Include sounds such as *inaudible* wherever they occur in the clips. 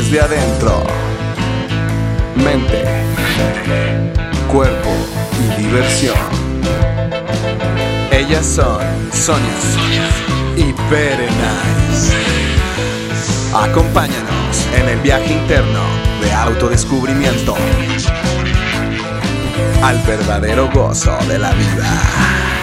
desde adentro. Mente, cuerpo y diversión. Ellas son Sonia y Nice. Acompáñanos en el viaje interno de autodescubrimiento al verdadero gozo de la vida.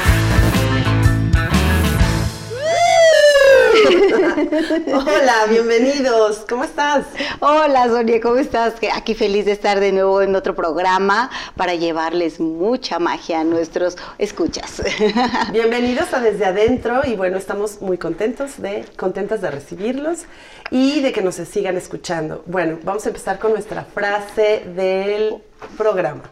Hola, bienvenidos. ¿Cómo estás? Hola, Sonia, ¿cómo estás? Aquí feliz de estar de nuevo en otro programa para llevarles mucha magia a nuestros escuchas. *laughs* Bienvenidos a Desde Adentro y bueno, estamos muy contentos de contentas de recibirlos y de que nos sigan escuchando. Bueno, vamos a empezar con nuestra frase del programa.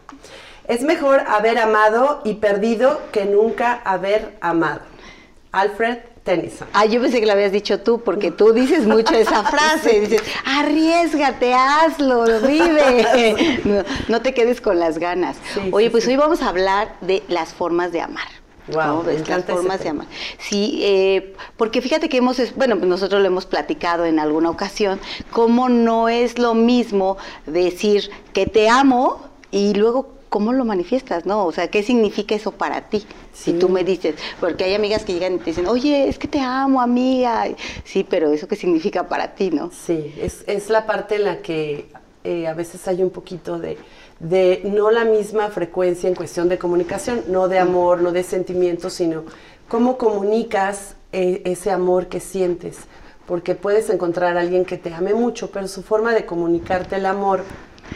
Es mejor haber amado y perdido que nunca haber amado. Alfred Tennyson. Ah, yo pensé que lo habías dicho tú, porque tú dices mucho esa *laughs* frase. Dices, arriesgate, hazlo, vive. *laughs* No, te quedes con las ganas. Oye, pues hoy vamos a hablar de las formas de amar. Wow, las formas de amar. Sí, eh, porque fíjate que hemos, bueno, pues nosotros lo hemos platicado en alguna ocasión, cómo no es lo mismo decir que te amo y luego ¿cómo lo manifiestas, no? O sea, ¿qué significa eso para ti? Si tú me dices, porque hay amigas que llegan y te dicen, oye, es que te amo, amiga. Sí, pero ¿eso qué significa para ti, no? Sí, es, la parte en la que eh, a veces hay un poquito de, de no la misma frecuencia en cuestión de comunicación, no de amor, no de sentimientos, sino cómo comunicas eh, ese amor que sientes. Porque puedes encontrar a alguien que te ame mucho, pero su forma de comunicarte el amor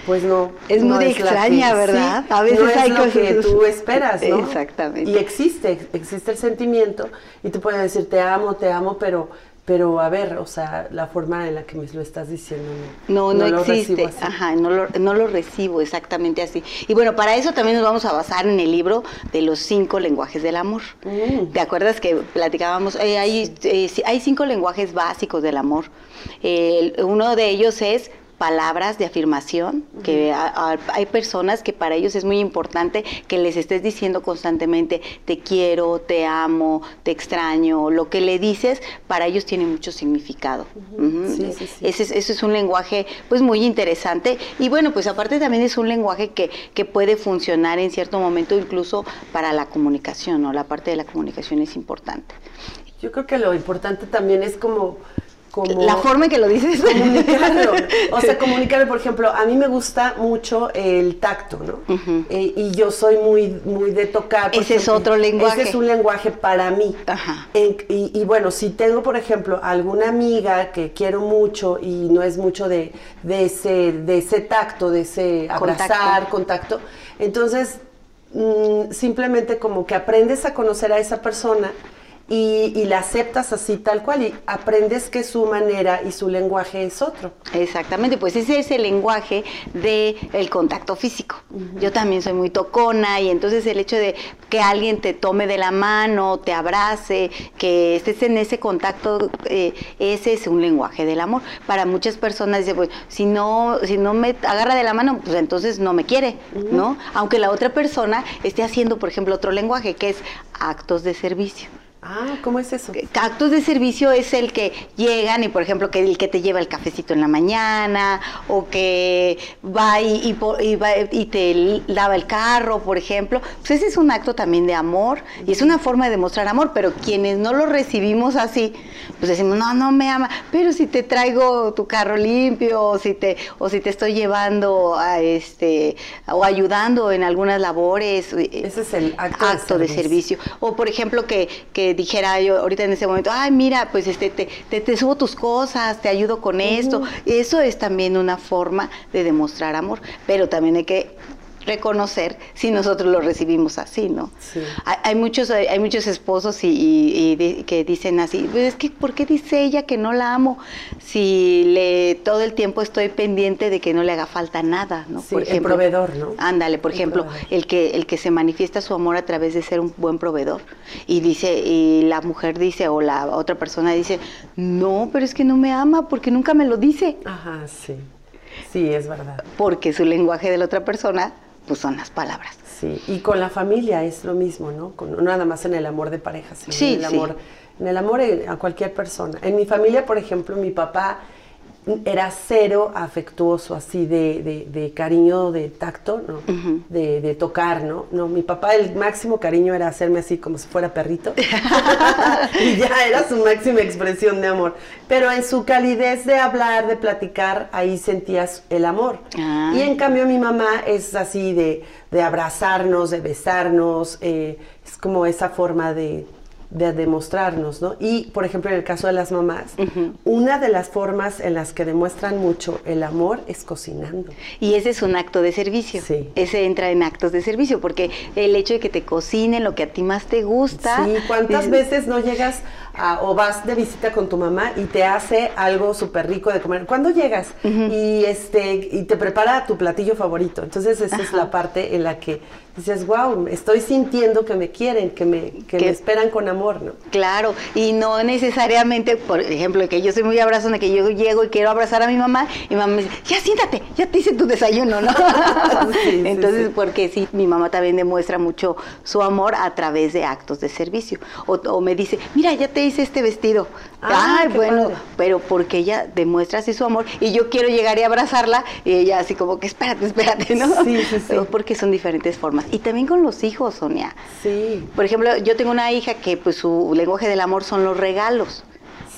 pues no. Es muy extraña, ¿verdad? a veces hay cosas que tú esperas, ¿no? Exactamente. Y existe, existe el sentimiento y te pueden decir te amo, te amo, pero pero a ver, o sea, la forma en la que me lo estás diciendo no, no, no, existe, ajá, no lo, no lo recibo exactamente así. Y bueno, para eso también nos vamos a basar en el libro de los cinco lenguajes del amor. Mm. ¿Te acuerdas que platicábamos? Eh, hay, eh, hay cinco lenguajes básicos del amor. uno de ellos es palabras de afirmación, que hay personas que para ellos es muy importante que les estés diciendo constantemente te quiero, te amo, te extraño, lo que le dices para ellos tiene mucho significado. Ese, es, ese, es, un lenguaje pues muy interesante y bueno, pues aparte también es un lenguaje que, que puede funcionar en cierto momento incluso para la comunicación, ¿no? La parte de la comunicación es importante. Yo creo que lo importante también es como la forma en que lo dices. *laughs* Comunicarlo. O sea, comunicarlo, por ejemplo, a mí me gusta mucho el tacto, ¿no? Eh, y yo soy muy, muy de tocar. Ese es otro lenguaje. Ese es un lenguaje para mí. Ajá. y, bueno, si tengo, por ejemplo, alguna amiga que quiero mucho y no es mucho de, de, ese, de ese tacto, de ese abrazar, contacto, entonces mm, simplemente como que aprendes a conocer a esa persona y, la aceptas así tal cual y aprendes que su manera y su lenguaje es otro. Exactamente, pues ese es el lenguaje del el contacto físico. Yo también soy muy tocona y entonces el hecho de que alguien te tome de la mano, te abrace, que estés en ese contacto, eh, ese es un lenguaje del amor. Para muchas personas dice, pues si no, si no me agarra de la mano, pues entonces no me quiere, ¿no? Aunque la otra persona esté haciendo, por ejemplo, otro lenguaje que es actos de servicio. Ah, ¿cómo es eso? Actos de servicio es el que llegan y, por ejemplo, que el que te lleva el cafecito en la mañana o que va y, y, te lava el carro, por ejemplo. Pues ese es un acto también de amor y es una forma de demostrar amor, pero quienes no lo recibimos así, pues decimos, no, no me ama, pero si te traigo tu carro limpio o si te, o si te estoy llevando a este, o ayudando en algunas labores. Eh, ese es el acto, de, servicio. O, por ejemplo, que, que dijera yo ahorita en ese momento, ay, mira, pues este, te, te, subo tus cosas, te ayudo con esto. Eso es también una forma de demostrar amor, pero también hay que reconocer si nosotros lo recibimos así, ¿no? Hay, muchos hay muchos esposos y, que dicen así, pues es que ¿por qué dice ella que no la amo si le todo el tiempo estoy pendiente de que no le haga falta nada, ¿no? por ejemplo, el proveedor, ¿no? Ándale, por ejemplo, el que el que se manifiesta su amor a través de ser un buen proveedor y dice y la mujer dice o la otra persona dice, "No, pero es que no me ama porque nunca me lo dice." Ajá, sí. Sí, es verdad. Porque su lenguaje de la otra persona pues son las palabras. Sí, y con la familia es lo mismo, ¿no? Con, no nada más en el amor de pareja, sino en el amor, en el amor a cualquier persona. En mi familia, por ejemplo, mi papá era cero afectuoso, así de, de, cariño, de tacto, ¿no? de, de, tocar, ¿no? No, mi papá el máximo cariño era hacerme así como si fuera perrito. *laughs* *laughs* y ya era su máxima expresión de amor. Pero en su calidez de hablar, de platicar, ahí sentías el amor. Ah. Y en cambio mi mamá es así de, de abrazarnos, de besarnos, eh, es como esa forma de de demostrarnos, ¿no? Y, por ejemplo, en el caso de las mamás, una de las formas en las que demuestran mucho el amor es cocinando. Y ese es un acto de servicio. Sí. Ese entra en actos de servicio, porque el hecho de que te cocinen lo que a ti más te gusta. Sí, ¿cuántas veces no llegas o vas de visita con tu mamá y te hace algo súper rico de comer? ¿Cuándo llegas? Y este y te prepara tu platillo favorito. Entonces, esa es la parte en la que dices, wow, estoy sintiendo que me quieren, que me, que, me esperan con amor, ¿no? Claro, y no necesariamente, por ejemplo, que yo soy muy abrazona, que yo llego y quiero abrazar a mi mamá, y mi mamá me dice, ya siéntate, ya te hice tu desayuno, ¿no? *laughs* *laughs* Entonces, porque sí, mi mamá también demuestra mucho su amor a través de actos de servicio. O, me dice, mira, ya te hice este vestido. Ah, Ay, bueno, pero porque ella demuestra así su amor, y yo quiero llegar y abrazarla, y ella así como que espérate, espérate, ¿no? Sí, sí, sí. *laughs* Porque son diferentes formas. Y también con los hijos, Sonia. Sí. Por ejemplo, yo tengo una hija que pues su lenguaje del amor son los regalos.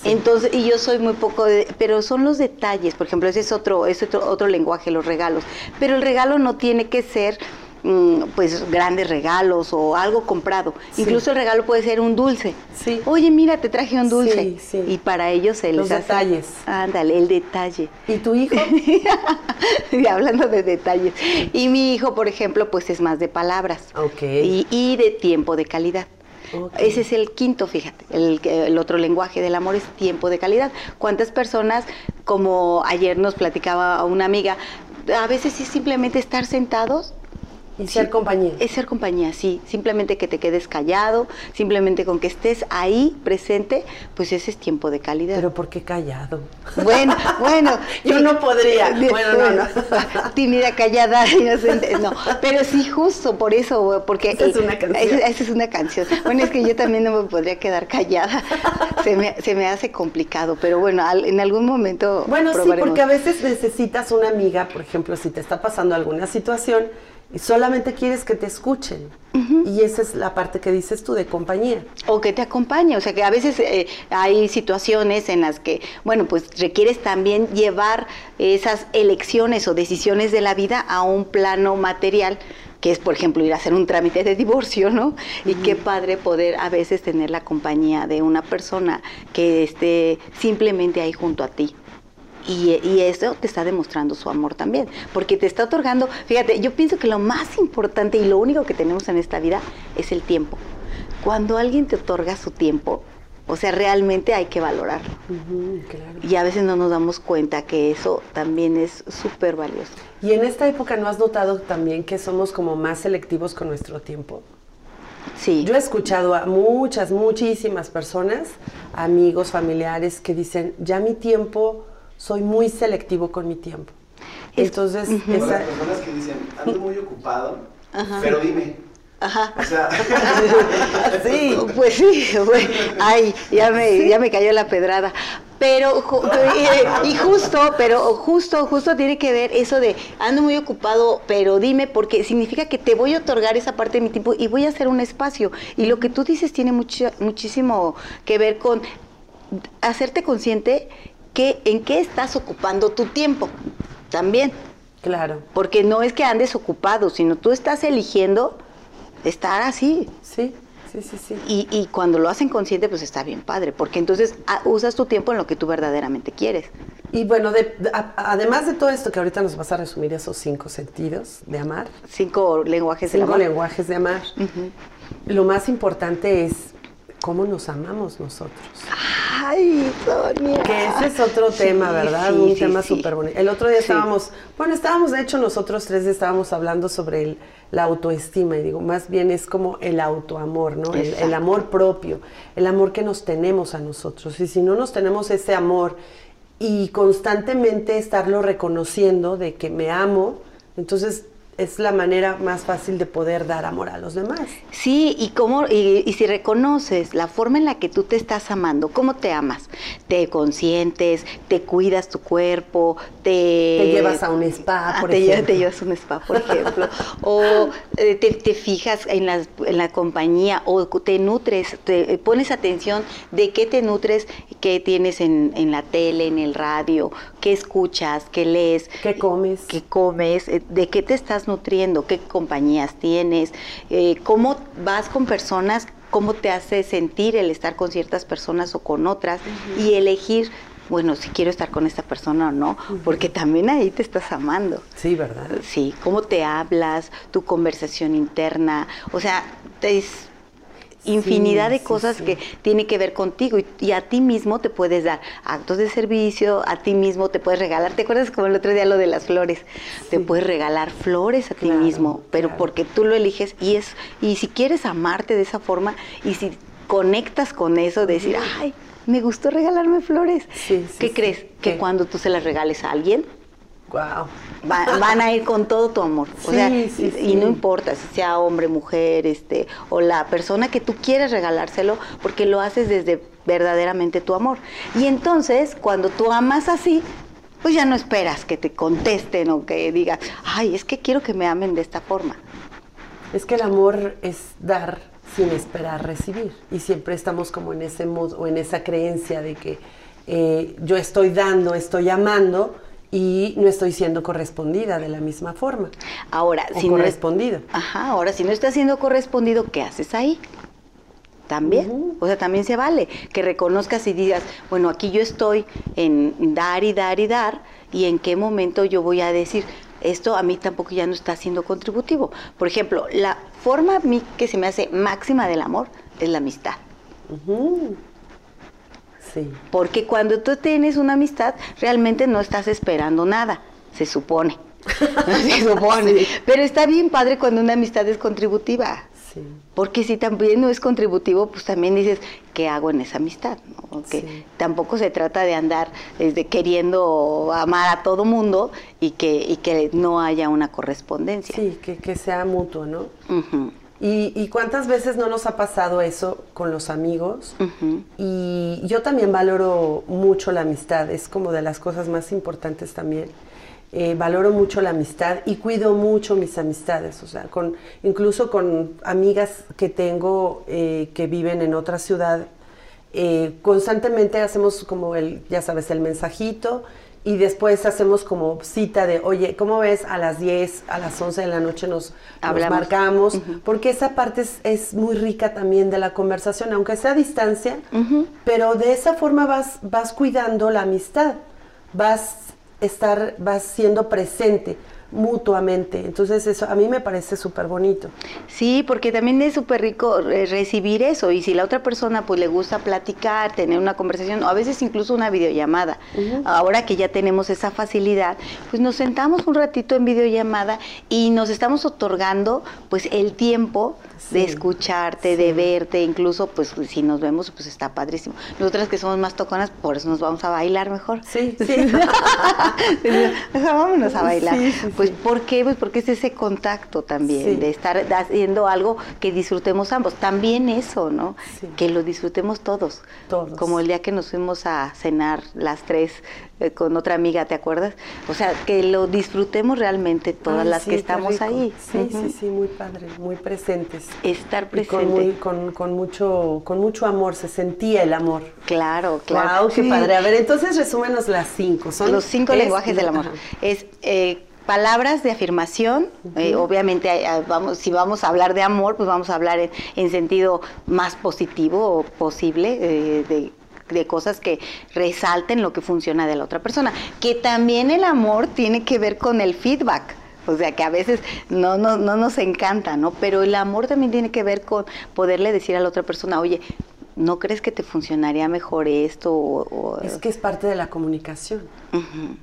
Entonces, y yo soy muy poco de, pero son los detalles, por ejemplo, ese es otro, es otro, otro lenguaje, los regalos. Pero el regalo no tiene que ser pues grandes regalos o algo comprado. Incluso el regalo puede ser un dulce. Sí. Oye, mira, te traje un dulce. Y para ellos se Los detalles. Ándale, el detalle. ¿Y tu hijo? *laughs* y hablando de detalles. Y mi hijo, por ejemplo, pues es más de palabras. Ok. Y, de tiempo de calidad. Ese es el quinto, fíjate. El, el, otro lenguaje del amor es tiempo de calidad. ¿Cuántas personas, como ayer nos platicaba una amiga, a veces es simplemente estar sentados y ser compañía. Es ser compañía, sí. Simplemente que te quedes callado, simplemente con que estés ahí presente, pues ese es tiempo de calidad. Pero ¿por qué callado? Bueno, *laughs* bueno. Yo no podría. Bueno, no, no. *laughs* Tímida, callada, *laughs* inocente. No, pero sí, justo por eso, porque. Esa es una canción. Esa, es una canción. Bueno, es que yo también no me podría quedar callada. Se me, se me hace complicado, pero bueno, en algún momento. Bueno, sí, porque a veces necesitas una amiga, por ejemplo, si te está pasando alguna situación y solamente quieres que te escuchen. Y esa es la parte que dices tú de compañía. O que te acompañe, o sea que a veces eh, hay situaciones en las que, bueno, pues requieres también llevar esas elecciones o decisiones de la vida a un plano material que es, por ejemplo, ir a hacer un trámite de divorcio, ¿no? Y qué padre poder a veces tener la compañía de una persona que esté simplemente ahí junto a ti. Y, eso te está demostrando su amor también, porque te está otorgando, fíjate, yo pienso que lo más importante y lo único que tenemos en esta vida es el tiempo. Cuando alguien te otorga su tiempo, o sea, realmente hay que valorarlo. Y a veces no nos damos cuenta que eso también es súper valioso. ¿Y en esta época no has notado también que somos como más selectivos con nuestro tiempo? Sí. Yo he escuchado a muchas, muchísimas personas, amigos, familiares, que dicen, ya mi tiempo soy muy selectivo con mi tiempo. Entonces, las personas que dicen, ando muy ocupado, pero dime. Ajá. O sea, *laughs* sí, pues sí, ay, ya me, ya me cayó la pedrada. Pero, y justo, pero justo, justo tiene que ver eso de ando muy ocupado, pero dime, porque significa que te voy a otorgar esa parte de mi tiempo y voy a hacer un espacio. Y lo que tú dices tiene mucho, muchísimo que ver con hacerte consciente en qué estás ocupando tu tiempo también. Claro. Porque no es que andes ocupado, sino tú estás eligiendo estar así. Sí. Sí, sí, sí. Y, y cuando lo hacen consciente, pues está bien padre, porque entonces ah, usas tu tiempo en lo que tú verdaderamente quieres. Y bueno, además de todo esto que ahorita nos vas a resumir esos cinco sentidos de amar. Cinco lenguajes de amar. Cinco lenguajes de amar. Lo más importante es cómo nos amamos nosotros. Ay, Sonia. Que ese es otro tema, ¿verdad? Un tema súper bonito. El otro día estábamos, bueno, estábamos, de hecho, nosotros tres estábamos hablando sobre el, la autoestima, y digo, más bien es como el autoamor, ¿no? El, el, amor propio, el amor que nos tenemos a nosotros. Y si no nos tenemos ese amor y constantemente estarlo reconociendo de que me amo, entonces es la manera más fácil de poder dar amor a los demás. Sí, y cómo y, si reconoces la forma en la que tú te estás amando, cómo te amas, te consientes, te cuidas tu cuerpo, te, te llevas a un spa, ah, por te ejemplo. te llevas a un spa, por ejemplo, *laughs* o eh, te, fijas en la, en la compañía, o te nutres, te pones atención de qué te nutres, qué tienes en, en la tele, en el radio, qué escuchas, qué lees, qué comes, qué comes, eh, de qué te estás nutriendo, qué compañías tienes, eh, cómo vas con personas, cómo te hace sentir el estar con ciertas personas o con otras y elegir bueno, si quiero estar con esta persona o no, porque también ahí te estás amando. Sí, ¿verdad? Sí, cómo te hablas, tu conversación interna, o sea, es infinidad de cosas que tiene que ver contigo y, a ti mismo te puedes dar actos de servicio, a ti mismo te puedes regalar, ¿te acuerdas como el otro día lo de las flores? Te puedes regalar flores a ti mismo, pero porque tú lo eliges y es y si quieres amarte de esa forma y si conectas con eso, de decir, ay, me gustó regalarme flores. ¿Qué crees? Que cuando tú se las regales a alguien, Wow. van a ir con todo tu amor. O sea, y no importa si sea hombre, mujer, este, o la persona que tú quieres regalárselo, porque lo haces desde verdaderamente tu amor. Y entonces, cuando tú amas así, pues ya no esperas que te contesten o que digas, ay, es que quiero que me amen de esta forma. Es que el amor es dar sin esperar recibir. Y siempre estamos como en ese modo o en esa creencia de que eh, yo estoy dando, estoy amando, y no estoy siendo correspondida de la misma forma. Ahora, si correspondido. No ajá, ahora si no estás siendo correspondido, ¿qué haces ahí? También, o sea, también se vale que reconozcas y digas, bueno, aquí yo estoy en dar y dar y dar, y en qué momento yo voy a decir, esto a mí tampoco ya no está siendo contributivo. Por ejemplo, la forma a mí que se me hace máxima del amor es la amistad. Porque cuando tú tienes una amistad, realmente no estás esperando nada, se supone. *laughs* se supone. Pero está bien padre cuando una amistad es contributiva. Porque si también no es contributivo, pues también dices, ¿qué hago en esa amistad? tampoco se trata de andar desde queriendo amar a todo mundo y que, y que no haya una correspondencia. Sí, que, sea mutuo, ¿no? ¿Y, cuántas veces no nos ha pasado eso con los amigos? Y yo también valoro mucho la amistad, es como de las cosas más importantes también. Eh, valoro mucho la amistad y cuido mucho mis amistades, o sea, con, incluso con amigas que tengo eh, que viven en otra ciudad, eh, constantemente hacemos como el, ya sabes, el mensajito y después hacemos como cita de, oye, ¿cómo ves? A las 10, a las 11 de la noche nos, marcamos, porque esa parte es, muy rica también de la conversación, aunque sea a distancia, pero de esa forma vas, vas cuidando la amistad, vas, estar, vas siendo presente mutuamente. Entonces eso a mí me parece súper bonito. Sí, porque también es súper rico eh, recibir eso y si la otra persona pues le gusta platicar, tener una conversación o a veces incluso una videollamada. Ahora que ya tenemos esa facilidad, pues nos sentamos un ratito en videollamada y nos estamos otorgando pues el tiempo de escucharte, de verte, incluso pues si nos vemos pues está padrísimo. Nosotras que somos más toconas, por eso nos vamos a bailar mejor. Sí, sí. *laughs* vámonos a bailar. pues ¿por qué? Pues porque es ese contacto también, de estar haciendo algo que disfrutemos ambos. También eso, ¿no? Que lo disfrutemos todos. Todos. Como el día que nos fuimos a cenar las tres eh, con otra amiga, ¿te acuerdas? O sea, que lo disfrutemos realmente todas las que estamos ahí. Sí, sí, sí, muy padre, muy presentes. Estar presente. Con, con, mucho, con mucho amor, se sentía el amor. Claro, claro. Wow, qué padre. A ver, entonces resúmenos las cinco. Son los cinco lenguajes del amor. Es eh, palabras de afirmación, eh, obviamente vamos, si vamos a hablar de amor, pues vamos a hablar en, sentido más positivo o posible, de de cosas que resalten lo que funciona de la otra persona. Que también el amor tiene que ver con el feedback. O sea, que a veces no, no, no nos encanta, ¿no? Pero el amor también tiene que ver con poderle decir a la otra persona, oye, ¿no crees que te funcionaría mejor esto? Es que es parte de la comunicación.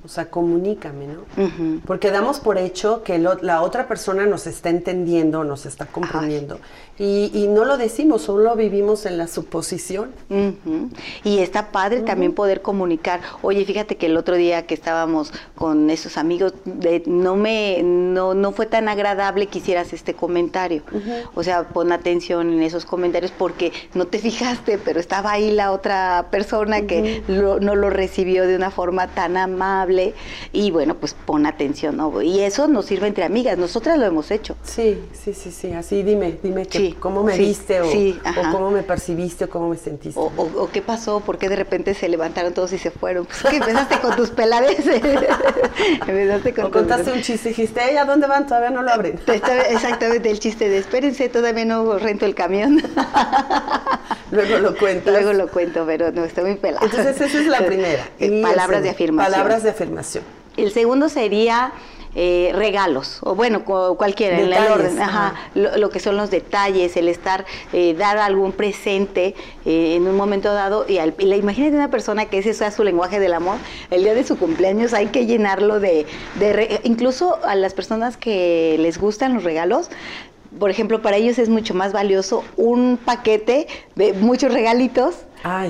O sea, comunícame, ¿no? Porque damos por hecho que la otra persona nos está entendiendo, nos está comprendiendo. Y, no lo decimos, solo vivimos en la suposición. Y está padre también poder comunicar. Oye, fíjate que el otro día que estábamos con esos amigos, de, no me, no, no fue tan agradable que hicieras este comentario. O sea, pon atención en esos comentarios porque no te pero estaba ahí la otra persona que no lo recibió de una forma tan amable y bueno, pues pon atención, ¿no? Y eso nos sirve entre amigas, nosotras lo hemos hecho. Sí, sí, sí, sí, así dime, dime que, cómo me viste o, cómo me percibiste o cómo me sentiste. O, qué pasó, por qué de repente se levantaron todos y se fueron. Pues que empezaste con tus pelades. *laughs* empezaste con o contaste un chiste y dijiste, ¿a dónde van? Todavía no lo abren. Exactamente el chiste de espérense, todavía no rento el camión. *laughs* Luego lo cuento. Luego lo cuento, pero no, estoy muy pelada. Entonces esa es la primera. palabras de afirmación. Palabras de afirmación. El segundo sería eh, regalos, o bueno, cualquiera, en el orden, ajá, lo, que son los detalles, el estar, eh, dar algún presente eh, en un momento dado, y, al, la, imagínate una persona que ese sea su lenguaje del amor, el día de su cumpleaños hay que llenarlo de, de incluso a las personas que les gustan los regalos, por ejemplo, para ellos es mucho más valioso un paquete de muchos regalitos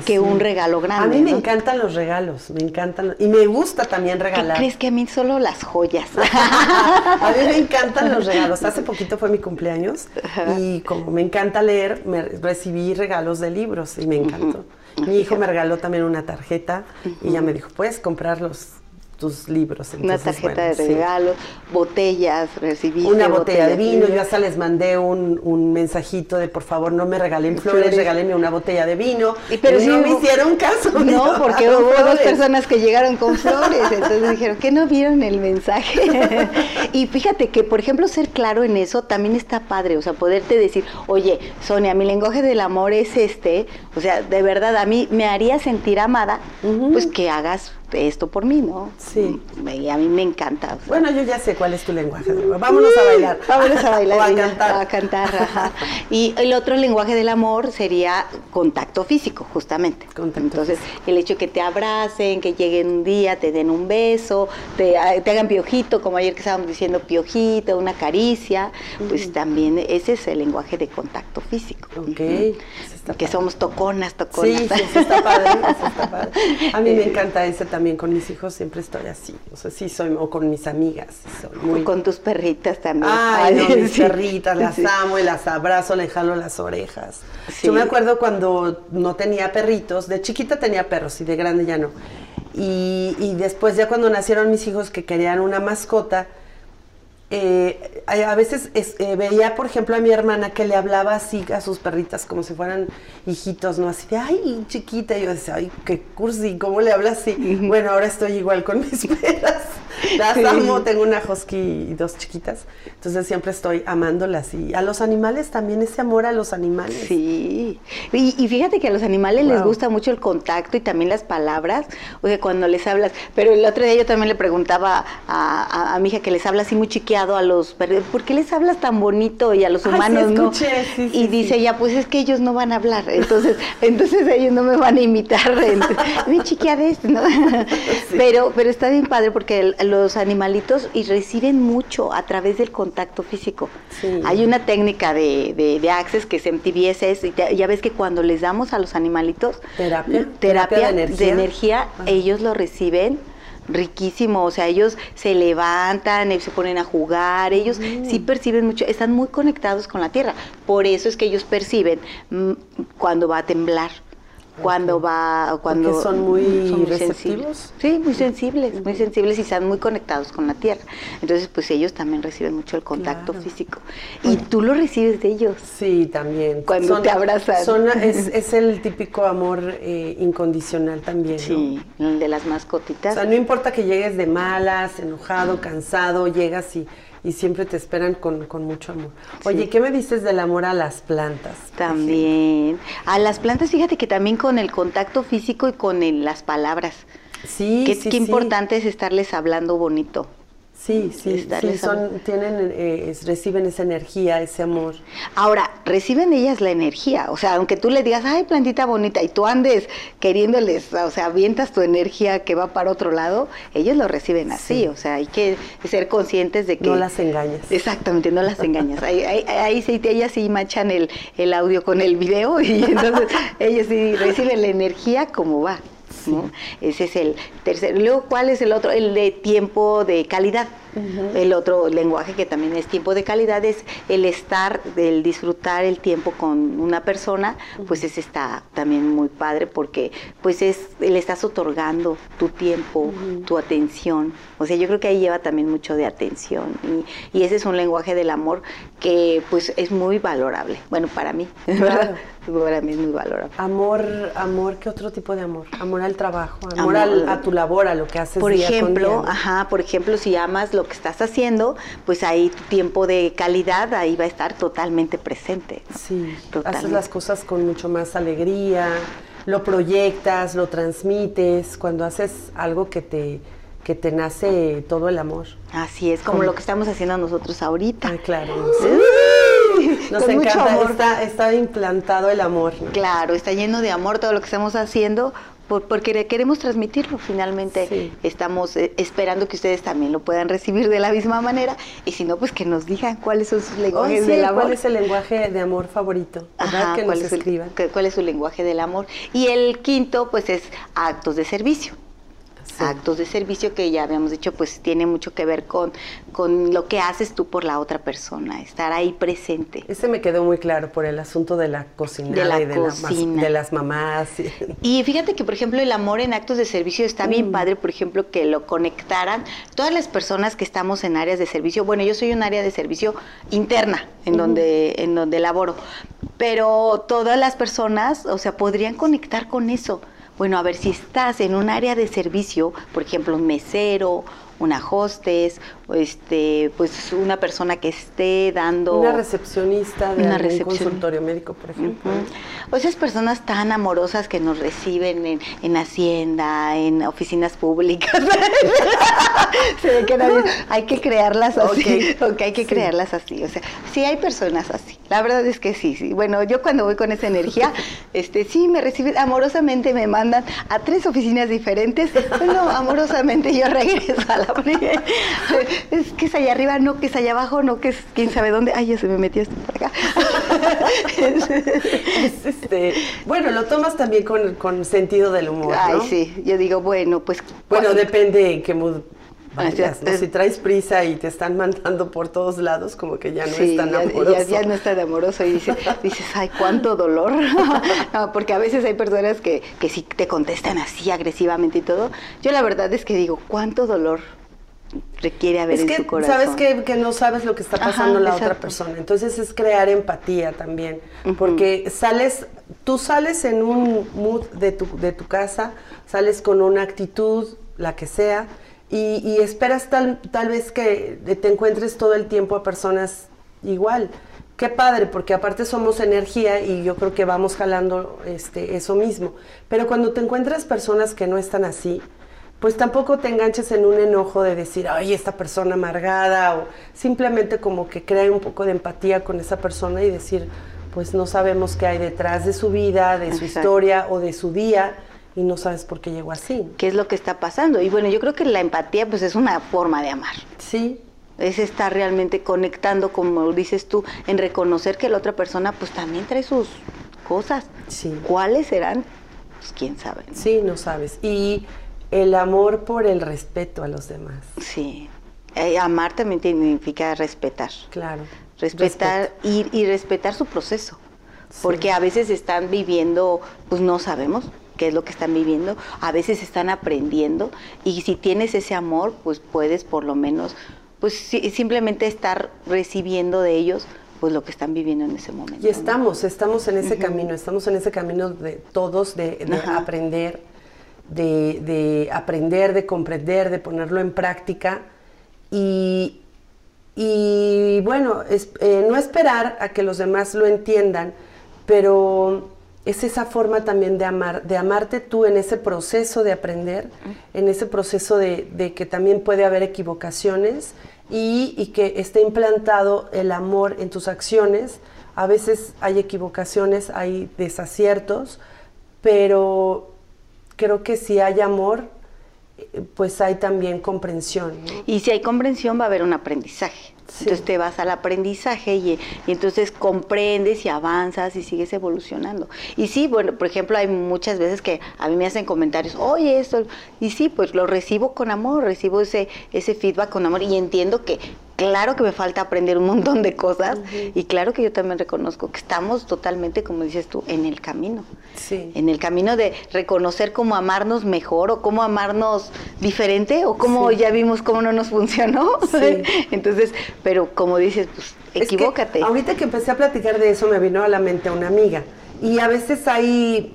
que un regalo grande. A mí me encantan los regalos, me encantan. Y me gusta también regalar. ¿Qué crees que a mí solo las joyas? *laughs* a mí me encantan los regalos. Hace *laughs* poquito fue mi cumpleaños y como me encanta leer, me recibí regalos de libros y me encantó. Mi hijo me regaló también una tarjeta y ya me dijo, puedes comprar los tus libros. una tarjeta de regalo, botellas, recibí Una botella, de vino, yo hasta les mandé un, un, mensajito de por favor no me regalen flores, regálenme una botella de vino. Y pero no me hicieron caso. No, porque hubo dos personas que llegaron con flores, entonces dijeron que no vieron el mensaje. *laughs* y fíjate que, por ejemplo, ser claro en eso también está padre, o sea, poderte decir, oye, Sonia, mi lenguaje del amor es este, o sea, de verdad, a mí me haría sentir amada, pues que hagas esto por mí, ¿no? Sí. Y a mí me encanta. bueno, yo ya sé cuál es tu lenguaje. Vámonos a bailar. Vámonos a bailar. *laughs* o a cantar. A cantar, ajá. Y el otro lenguaje del amor sería contacto físico, justamente. Entonces, el hecho de que te abracen, que lleguen un día, te den un beso, te, hagan piojito, como ayer que estábamos diciendo, piojito, una caricia, pues también ese es el lenguaje de contacto físico. Ok. que somos toconas, toconas. Sí, sí, está padre, está padre. *laughs* A mí me encanta ese también también con mis hijos siempre estoy así. O sea, sí soy, o con mis amigas. O con tus perritas también. Ay, no, *laughs* mis perritas, las amo y las abrazo, le jalo las orejas. Yo me acuerdo cuando no tenía perritos, de chiquita tenía perros y de grande ya no. Y, y después ya cuando nacieron mis hijos que querían una mascota, eh, a veces eh, veía, por ejemplo, a mi hermana que le hablaba así a sus perritas como si fueran hijitos, ¿no? Así de, ay, chiquita. Y yo decía, ay, qué cursi, ¿cómo le habla así? Bueno, ahora estoy igual con mis *laughs* perras. *laughs* Las amo, tengo una husky y dos chiquitas. Entonces siempre estoy amándolas. Y a los animales también, ese amor a los animales. Sí. Y, fíjate que a los animales les gusta mucho el contacto y también las palabras. O sea, cuando les hablas. Pero el otro día yo también le preguntaba a, a mi hija que les habla así muy chiquita a los perros, ¿por qué les hablas tan bonito y a los humanos no? y dice ella, pues es que ellos no van a hablar, entonces, *laughs* entonces ellos no me van a imitar, *laughs* mi chiquiades, ¿no? Pero, pero está bien padre porque los animalitos y reciben mucho a través del contacto físico. Hay una técnica de, de, Access que es MTVS, y ya ves que cuando les damos a los animalitos terapia, terapia, de energía, ellos lo reciben riquísimo, o sea, ellos se levantan, se ponen a jugar, ellos sí perciben mucho, están muy conectados con la tierra, por eso es que ellos perciben mm, cuando va a temblar cuando va cuando Porque son muy, receptivos sí muy sensibles muy sensibles y están muy conectados con la tierra. Entonces pues ellos también reciben mucho el contacto físico. Y tú lo recibes de ellos. Sí también. Cuando te abrazan. *laughs* es, el típico amor eh, incondicional también sí el de las mascotitas. O sea no importa que llegues de malas enojado cansado llegas y y siempre te esperan con, mucho amor. Oye, ¿qué me dices del amor a las plantas? También. A las plantas, fíjate que también con el contacto físico y con las palabras. Sí, qué, sí, qué importante es estarles hablando bonito. Sí, sí, sí son, tienen, eh, reciben esa energía, ese amor. Ahora, reciben ellas la energía, o sea, aunque tú le digas, ay, plantita bonita, y tú andes queriéndoles, o sea, avientas tu energía que va para otro lado, ellos lo reciben así, o sea, hay que ser conscientes de que... No las engañas. Exactamente, no las engañas. ahí, ahí, sí, ellas sí machan el, el audio con el video y entonces *laughs* ellos sí reciben la energía como va. Ese es el tercer. Luego, ¿cuál es el otro? El de tiempo de calidad. El otro lenguaje que también es tiempo de calidad es el estar, el disfrutar el tiempo con una persona, pues ese está también muy padre porque pues es, le estás otorgando tu tiempo, tu atención. O sea, yo creo que ahí lleva también mucho de atención y, y, ese es un lenguaje del amor que pues es muy valorable. Bueno, para mí, *laughs* ¿verdad? Para mí es muy valorable. Amor, amor, ¿qué otro tipo de amor? Amor al trabajo, amor, a tu labor, a lo que haces Por día ejemplo, con día, ajá, por ejemplo, si amas lo que estás haciendo, pues ahí tu tiempo de calidad ahí va a estar totalmente presente. Sí, haces las cosas con mucho más alegría, lo proyectas, lo transmites, cuando haces algo que te que te nace todo el amor. Así es, como lo que estamos haciendo nosotros ahorita. Ah, claro. Nos encanta, está, está, implantado el amor. Claro, está lleno de amor todo lo que estamos haciendo, porque queremos transmitirlo. Finalmente estamos eh, esperando que ustedes también lo puedan recibir de la misma manera y si no, pues que nos digan cuáles son sus lenguajes del amor. ¿Cuál es el lenguaje de amor favorito? que ¿cuál nos es escriban. ¿Cuál es su lenguaje del amor? Y el quinto, pues es actos de servicio actos de servicio que ya habíamos dicho, pues tiene mucho que ver con, con lo que haces tú por la otra persona, estar ahí presente. Ese me quedó muy claro por el asunto de la cocina de, la de, de las mamás. *laughs* Y fíjate que, por ejemplo, el amor en actos de servicio está bien mm. padre, por ejemplo, que lo conectaran todas las personas que estamos en áreas de servicio. Bueno, yo soy un área de servicio interna, en, donde, en donde laboro, pero todas las personas, o sea, podrían conectar con eso. Bueno, a ver, si estás en un área de servicio, por ejemplo, un mesero, una hostess, este, pues una persona que esté dando... Una recepcionista de un consultorio médico, por ejemplo. O esas personas tan amorosas que nos reciben en, en Hacienda, en oficinas públicas. *laughs* Se ve que *laughs* hay que crearlas así. Okay. hay que crearlas así. O sea, sí hay personas así. La verdad es que sí, sí. Bueno, yo cuando voy con esa energía, *laughs* este, sí me reciben, amorosamente me mandan a tres oficinas diferentes. Bueno, amorosamente yo regreso a la primera es que es allá arriba, no que es allá abajo, no que es quién sabe dónde. Ay, ya se me metió esto por acá. *laughs* este, bueno, lo tomas también con, sentido del humor. Ay, sí. Yo digo, bueno, pues. Bueno, depende en qué mood vayas, ¿no? Si traes prisa y te están mandando por todos lados, como que ya no es tan amoroso. Ya, ya, no está de amoroso y dices, *laughs* dices, ay, cuánto dolor. *laughs* no, porque a veces hay personas que, que sí te contestan así agresivamente y todo. Yo la verdad es que digo, cuánto dolor requiere haber es que, Sabes que, no sabes lo que está pasando la otra persona. Entonces es crear empatía también. Porque sales, tú sales en un mood de tu, de tu casa, sales con una actitud, la que sea, y, esperas tal, tal vez que te encuentres todo el tiempo a personas igual. Qué padre, porque aparte somos energía y yo creo que vamos jalando este, eso mismo. Pero cuando te encuentras personas que no están así, pues tampoco te enganches en un enojo de decir, ay, esta persona amargada, o simplemente como que crea un poco de empatía con esa persona y decir, pues no sabemos qué hay detrás de su vida, de su historia o de su día y no sabes por qué llegó así. ¿Qué es lo que está pasando? Y bueno, yo creo que la empatía pues es una forma de amar. Sí. Es estar realmente conectando, como dices tú, en reconocer que la otra persona pues también trae sus cosas. Sí. ¿Cuáles serán? Pues quién sabe. Sí, no sabes. Y el amor por el respeto a los demás. Sí. Eh, amar también significa respetar. Claro. Respetar y, y, respetar su proceso. Porque a veces están viviendo, pues no sabemos qué es lo que están viviendo, a veces están aprendiendo y si tienes ese amor, pues puedes por lo menos, pues simplemente estar recibiendo de ellos pues lo que están viviendo en ese momento. Y estamos, estamos en ese camino, estamos en ese camino de todos de, aprender de, aprender, de comprender, de ponerlo en práctica y, y bueno, es, eh, no esperar a que los demás lo entiendan, pero es esa forma también de amar, de amarte tú en ese proceso de aprender, en ese proceso de, que también puede haber equivocaciones y, y, que esté implantado el amor en tus acciones. A veces hay equivocaciones, hay desaciertos, pero creo que si hay amor, pues hay también comprensión. Y si hay comprensión va a haber un aprendizaje. Entonces te vas al aprendizaje y, entonces comprendes y avanzas y sigues evolucionando. Y sí, bueno, por ejemplo, hay muchas veces que a mí me hacen comentarios, oye, esto, y sí, pues lo recibo con amor, recibo ese, ese feedback con amor y entiendo que claro que me falta aprender un montón de cosas y claro que yo también reconozco que estamos totalmente, como dices tú, en el camino. Sí. En el camino de reconocer cómo amarnos mejor o cómo amarnos diferente o cómo ya vimos cómo no nos funcionó. Sí. *laughs* Entonces, pero como dices, pues equivócate. ahorita que empecé a platicar de eso me vino a la mente una amiga y a veces hay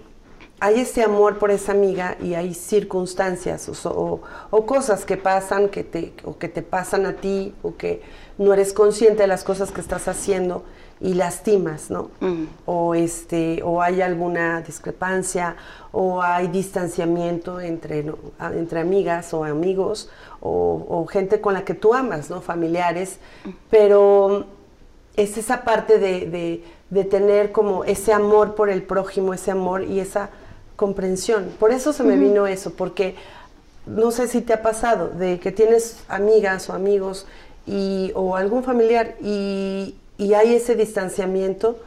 hay ese amor por esa amiga y hay circunstancias o, cosas que pasan que te, o que te pasan a ti o que no eres consciente de las cosas que estás haciendo y lastimas, ¿no? Mm. O, este, o hay alguna discrepancia o hay distanciamiento entre, entre amigas o amigos o, gente con la que tú amas, ¿no? Familiares, mm. pero es esa parte de, de tener como ese amor por el prójimo, ese amor y esa comprensión. Por eso se me vino eso, porque no sé si te ha pasado de que tienes amigas o amigos y, o algún familiar y, y hay ese distanciamiento,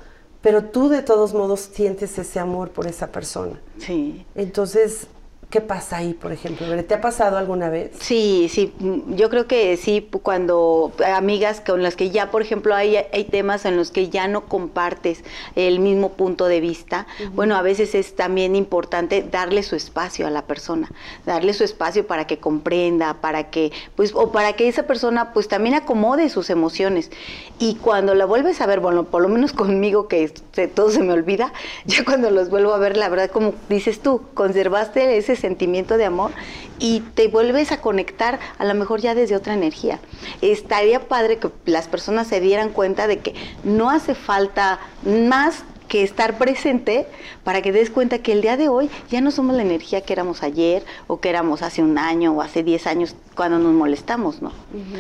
pero tú de todos modos sientes ese amor por esa persona. Sí. Entonces, ¿Qué pasa ahí, por ejemplo? ¿Te ha pasado alguna vez? Sí, sí, yo creo que sí, cuando amigas con las que ya, por ejemplo, hay, hay temas en los que ya no compartes el mismo punto de vista, bueno, a veces es también importante darle su espacio a la persona, darle su espacio para que comprenda, para que, pues, o para que esa persona, pues, también acomode sus emociones. Y cuando la vuelves a ver, bueno, por lo menos *laughs* conmigo, que todo se me olvida, ya cuando los vuelvo a ver, la verdad, como dices tú, conservaste ese sentimiento de amor y te vuelves a conectar a lo mejor ya desde otra energía. Estaría padre que las personas se dieran cuenta de que no hace falta más que estar presente para que des cuenta que el día de hoy ya no somos la energía que éramos ayer o que éramos hace un año o hace 10 años cuando nos molestamos, ¿no?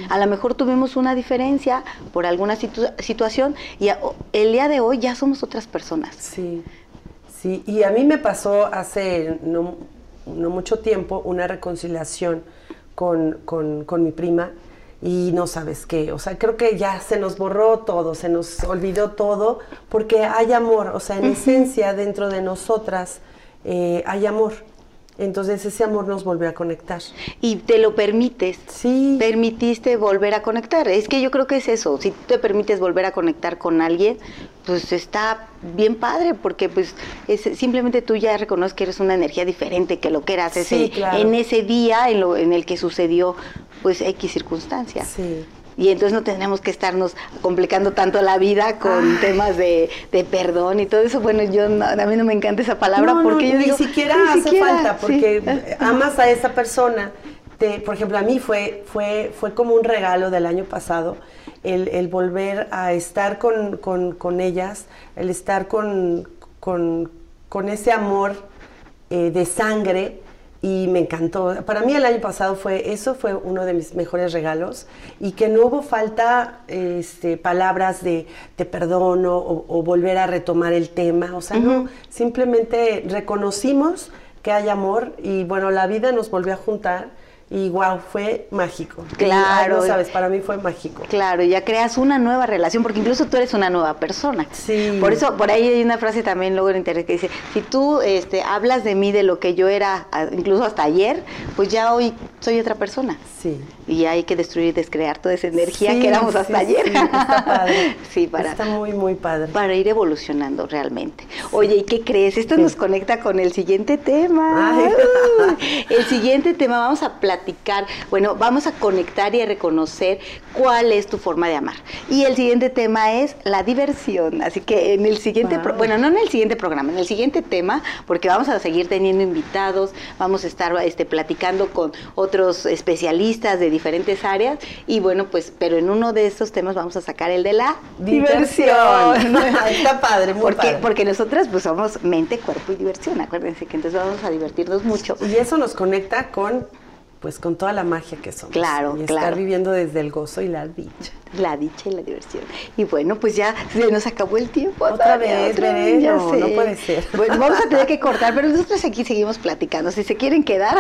A lo mejor tuvimos una diferencia por alguna situación y el día de hoy ya somos otras personas. Sí, sí, y a mí me pasó hace no, no mucho tiempo una reconciliación con, con, mi prima y no sabes qué, o sea, creo que ya se nos borró todo, se nos olvidó todo, porque hay amor, o sea, en esencia dentro de nosotras eh, hay amor. Entonces ese amor nos volvió a conectar. Y te lo permites. Sí. Permitiste volver a conectar. Es que yo creo que es eso. Si te permites volver a conectar con alguien, pues está bien padre, porque pues es, simplemente tú ya reconoces que eres una energía diferente que lo que eras ese, en ese día en, lo, en el que sucedió pues X circunstancia. Sí y entonces no tenemos que estarnos complicando tanto la vida con temas de, perdón y todo eso. Bueno, yo a mí no me encanta esa palabra porque yo ni siquiera hace falta porque *laughs* amas a esa persona. Te, por ejemplo, a mí fue, fue, fue como un regalo del año pasado el, volver a estar con, ellas, el estar con, con ese amor eh, de sangre y me encantó. Para mí el año pasado fue, eso fue uno de mis mejores regalos y que no hubo falta este, palabras de te perdono o, volver a retomar el tema, o sea, no, simplemente reconocimos que hay amor y bueno, la vida nos volvió a juntar y wow, fue mágico. Claro. no sabes, para mí fue mágico. Claro, ya creas una nueva relación, porque incluso tú eres una nueva persona. Sí. Por eso, por ahí hay una frase también luego en internet que dice, si tú este, hablas de mí, de lo que yo era, incluso hasta ayer, pues ya hoy soy otra persona. Sí. Y hay que destruir y descrear toda esa energía que éramos hasta ayer. Sí, está padre. *laughs* sí, para, está muy, muy padre. Para ir evolucionando realmente. Oye, ¿y qué crees? Esto nos conecta con el siguiente tema. *laughs* el siguiente tema, vamos a platicar bueno, vamos a conectar y a reconocer cuál es tu forma de amar. Y el siguiente tema es la diversión. Así que en el siguiente, bueno, no en el siguiente programa, en el siguiente tema, porque vamos a seguir teniendo invitados, vamos a estar este, platicando con otros especialistas de diferentes áreas y bueno, pues, pero en uno de estos temas vamos a sacar el de la diversión. *laughs* Está padre, muy porque, padre. Porque nosotras pues somos mente, cuerpo y diversión, acuérdense que entonces vamos a divertirnos mucho. Y eso nos conecta con pues con toda la magia que somos. Claro, y claro. estar viviendo desde el gozo y la dicha. La dicha y la diversión. Y bueno, pues ya se nos acabó el tiempo. Otra vez, otra vez, ya no, sé. no puede ser. Bueno, *laughs* vamos a tener que cortar, pero nosotros aquí seguimos platicando. Si se quieren quedar,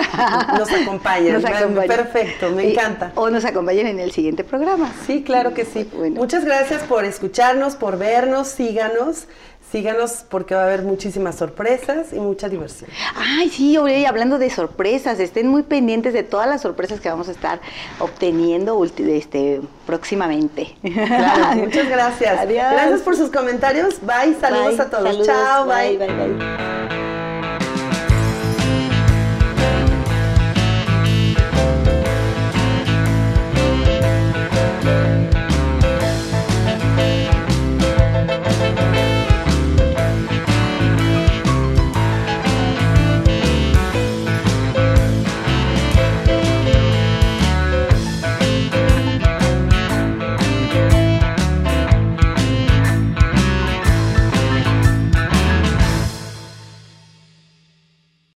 nos *laughs* acompañan. Nos acompañan. Perfecto, me Y- encanta. O nos acompañen en el siguiente programa. Sí, claro que sí. Bueno. Muchas gracias por escucharnos, por vernos, síganos, síganos porque va a haber muchísimas sorpresas y mucha diversión. Ay, sí, oye, hablando de sorpresas, estén muy pendientes de todas las sorpresas que vamos a estar obteniendo este, próximamente. Claro, *laughs* muchas gracias. Adiós. Gracias por sus comentarios. Bye, saludos Bye, a todos. saludos, Chao, bye, bye. bye. bye.